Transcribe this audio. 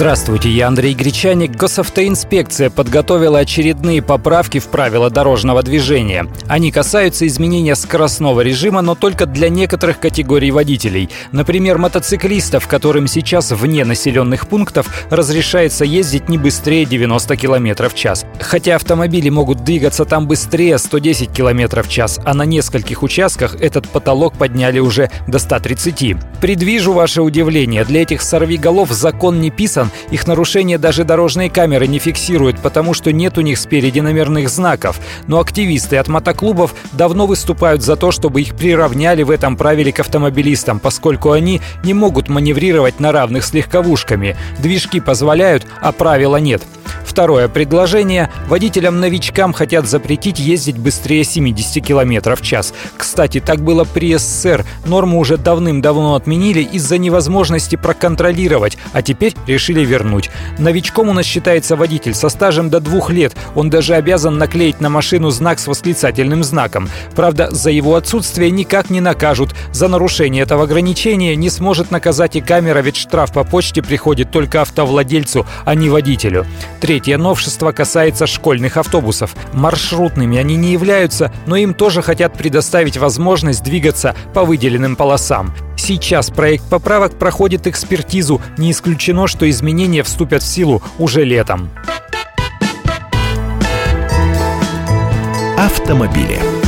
Здравствуйте, я Андрей Гречаник. Госавтоинспекция подготовила очередные поправки в правила дорожного движения. Они касаются изменения скоростного режима, но только для некоторых категорий водителей. Например, мотоциклистов, которым сейчас вне населенных пунктов разрешается ездить не быстрее 90 км в час. Хотя автомобили могут двигаться там быстрее 110 км в час, а на нескольких участках этот потолок подняли уже до 130. Предвижу ваше удивление. Для этих сорвиголов закон не писан, их нарушение даже дорожные камеры не фиксируют, потому что нет у них спереди номерных знаков. Но активисты от мотоклубов давно выступают за то, чтобы их приравняли в этом правиле к автомобилистам, поскольку они не могут маневрировать на равных с легковушками. Движки позволяют, а правила нет. Второе предложение. Водителям-новичкам хотят запретить ездить быстрее 70 км в час. Кстати, так было при СССР. Норму уже давным-давно отменили из-за невозможности проконтролировать, а теперь решили вернуть. Новичком у нас считается водитель со стажем до двух лет. Он даже обязан наклеить на машину знак с восклицательным знаком. Правда, за его отсутствие никак не накажут. За нарушение этого ограничения не сможет наказать и камера, ведь штраф по почте приходит только автовладельцу, а не водителю. Третье Третье новшество касается школьных автобусов. Маршрутными они не являются, но им тоже хотят предоставить возможность двигаться по выделенным полосам. Сейчас проект поправок проходит экспертизу. Не исключено, что изменения вступят в силу уже летом. Автомобили.